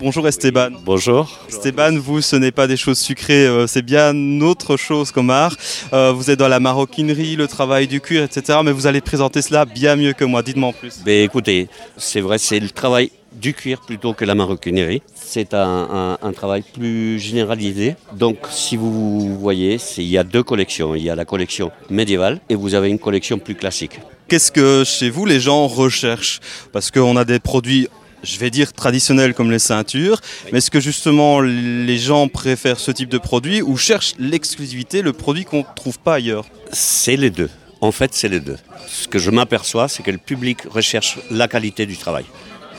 Bonjour Esteban. Bonjour. Esteban, vous, ce n'est pas des choses sucrées, euh, c'est bien autre chose comme art. Euh, vous êtes dans la maroquinerie, le travail du cuir, etc. Mais vous allez présenter cela bien mieux que moi. Dites-moi en plus. Ben, écoutez, c'est vrai, c'est le travail du cuir plutôt que la maroquinerie. C'est un, un- un travail plus généralisé. Donc, si vous voyez, il y a deux collections. Il y a la collection médiévale et vous avez une collection plus classique. Qu'est-ce que chez vous les gens recherchent? Parce qu'on a des produits, je vais dire traditionnels comme les ceintures, mais est-ce que justement les gens préfèrent ce type de produit ou cherchent l'exclusivité, le produit qu'on ne trouve pas ailleurs? C'est les deux. En fait, c'est les deux. Ce que je m'aperçois, c'est que le public recherche la qualité du travail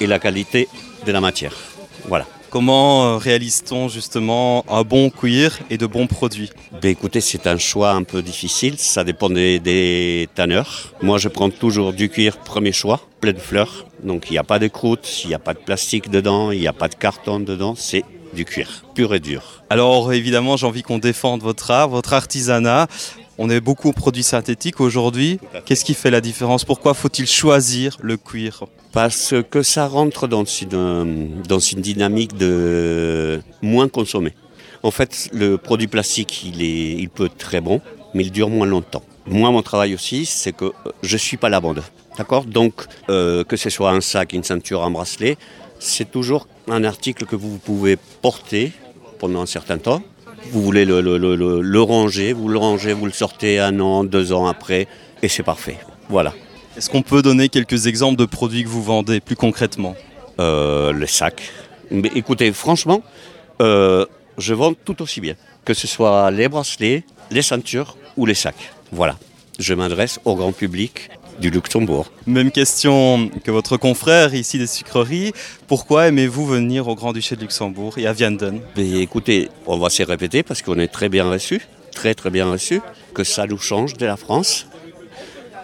et la qualité de la matière. Voilà. Comment euh, réalise-t-on justement un bon cuir et de bons produits? Ben écoutez, c'est un choix un peu difficile, ça dépend des, des tanneurs. Moi, je prends toujours du cuir premier choix, plein de fleurs. Donc, il n'y a pas de croûte, il n'y a pas de plastique dedans, il n'y a pas de carton dedans, c'est du cuir, pur et dur. Alors évidemment, j'ai envie qu'on défende votre art, votre artisanat. On est beaucoup aux produits synthétiques aujourd'hui. Qu'est-ce qui fait la différence? Pourquoi faut-il choisir le cuir? Parce que ça rentre dans une, euh, dans une dynamique de moins consommer. En fait, le produit plastique, il, est, il peut être très bon, mais il dure moins longtemps. Moi, mon travail aussi, c'est que euh, je ne suis pas la bande. D'accord? Donc, euh, que ce soit un sac, une ceinture, un bracelet, c'est toujours un article que vous pouvez porter pendant un certain temps. Vous voulez le, le- le- le- le ranger, vous le rangez, vous le sortez un an, deux ans après, et c'est parfait. Voilà. Est-ce qu'on peut donner quelques exemples de produits que vous vendez plus concrètement? Euh, les sacs. Mais écoutez, franchement, euh, je vends tout aussi bien. Que ce soit les bracelets, les ceintures ou les sacs. Voilà. Je m'adresse au grand public du Luxembourg. Même question que votre confrère ici des sucreries. Pourquoi aimez-vous venir au Grand-Duché de Luxembourg et à Vianden Mais écoutez, on va se répéter parce qu'on est très bien reçus, très très bien reçus, que ça nous change de la France.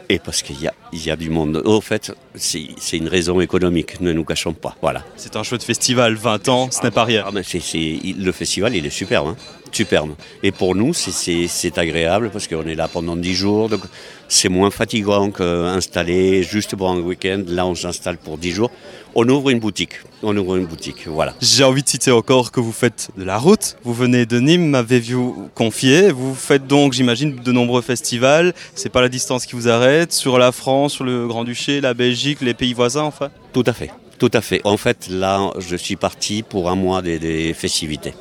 Et parce qu'il y a, il y a du monde. Au fait, c'est une raison économique, ne nous cachons pas. Voilà. C'est un chouette festival, 20 ans, ce n'est pas rien. Ah, mais le festival, il est superbe. hein. Superbe. Et pour nous, c'est- agréable parce qu'on est là pendant 10 jours. Donc c'est moins fatigant qu'installer juste pour un week-end. Là, on s'installe pour 10 jours. On ouvre une boutique. On ouvre une boutique. Voilà. J'ai envie de citer encore que vous faites de la route. Vous venez de Nîmes, m'avez-vous confié. Vous faites donc, j'imagine, de nombreux festivals. C'est pas la distance qui vous arrête. Sur la France, sur le Grand-Duché, la Belgique, les pays voisins, enfin. Tout à fait. Tout à fait. En fait, là, je suis parti pour un mois des, des festivités.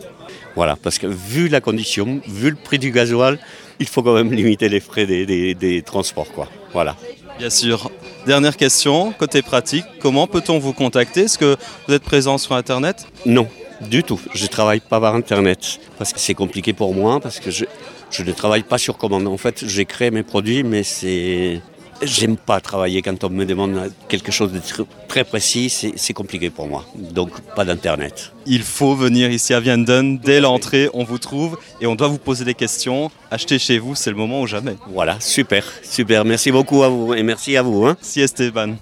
Voilà, parce que vu la condition, vu le prix du gasoil, il faut quand même limiter les frais des, des- des transports, quoi. Voilà. Bien sûr. Dernière question, côté pratique, comment peut-on vous contacter? Est-ce que vous êtes présent sur Internet? Non, du tout. Je ne travaille pas par Internet parce que c'est compliqué pour moi, parce que je, je ne travaille pas sur commande. En fait, j'ai créé mes produits, mais c'est... J'aime pas travailler quand on me demande quelque chose de tr- très précis, c'est c'est compliqué pour moi. Donc, pas d'Internet. Il faut venir ici à Vianden. Dès l'entrée, on vous trouve et on doit vous poser des questions. Achetez chez vous, c'est le moment ou jamais. Voilà, super, super. Merci beaucoup à vous et merci à vous. hein. Si Esteban.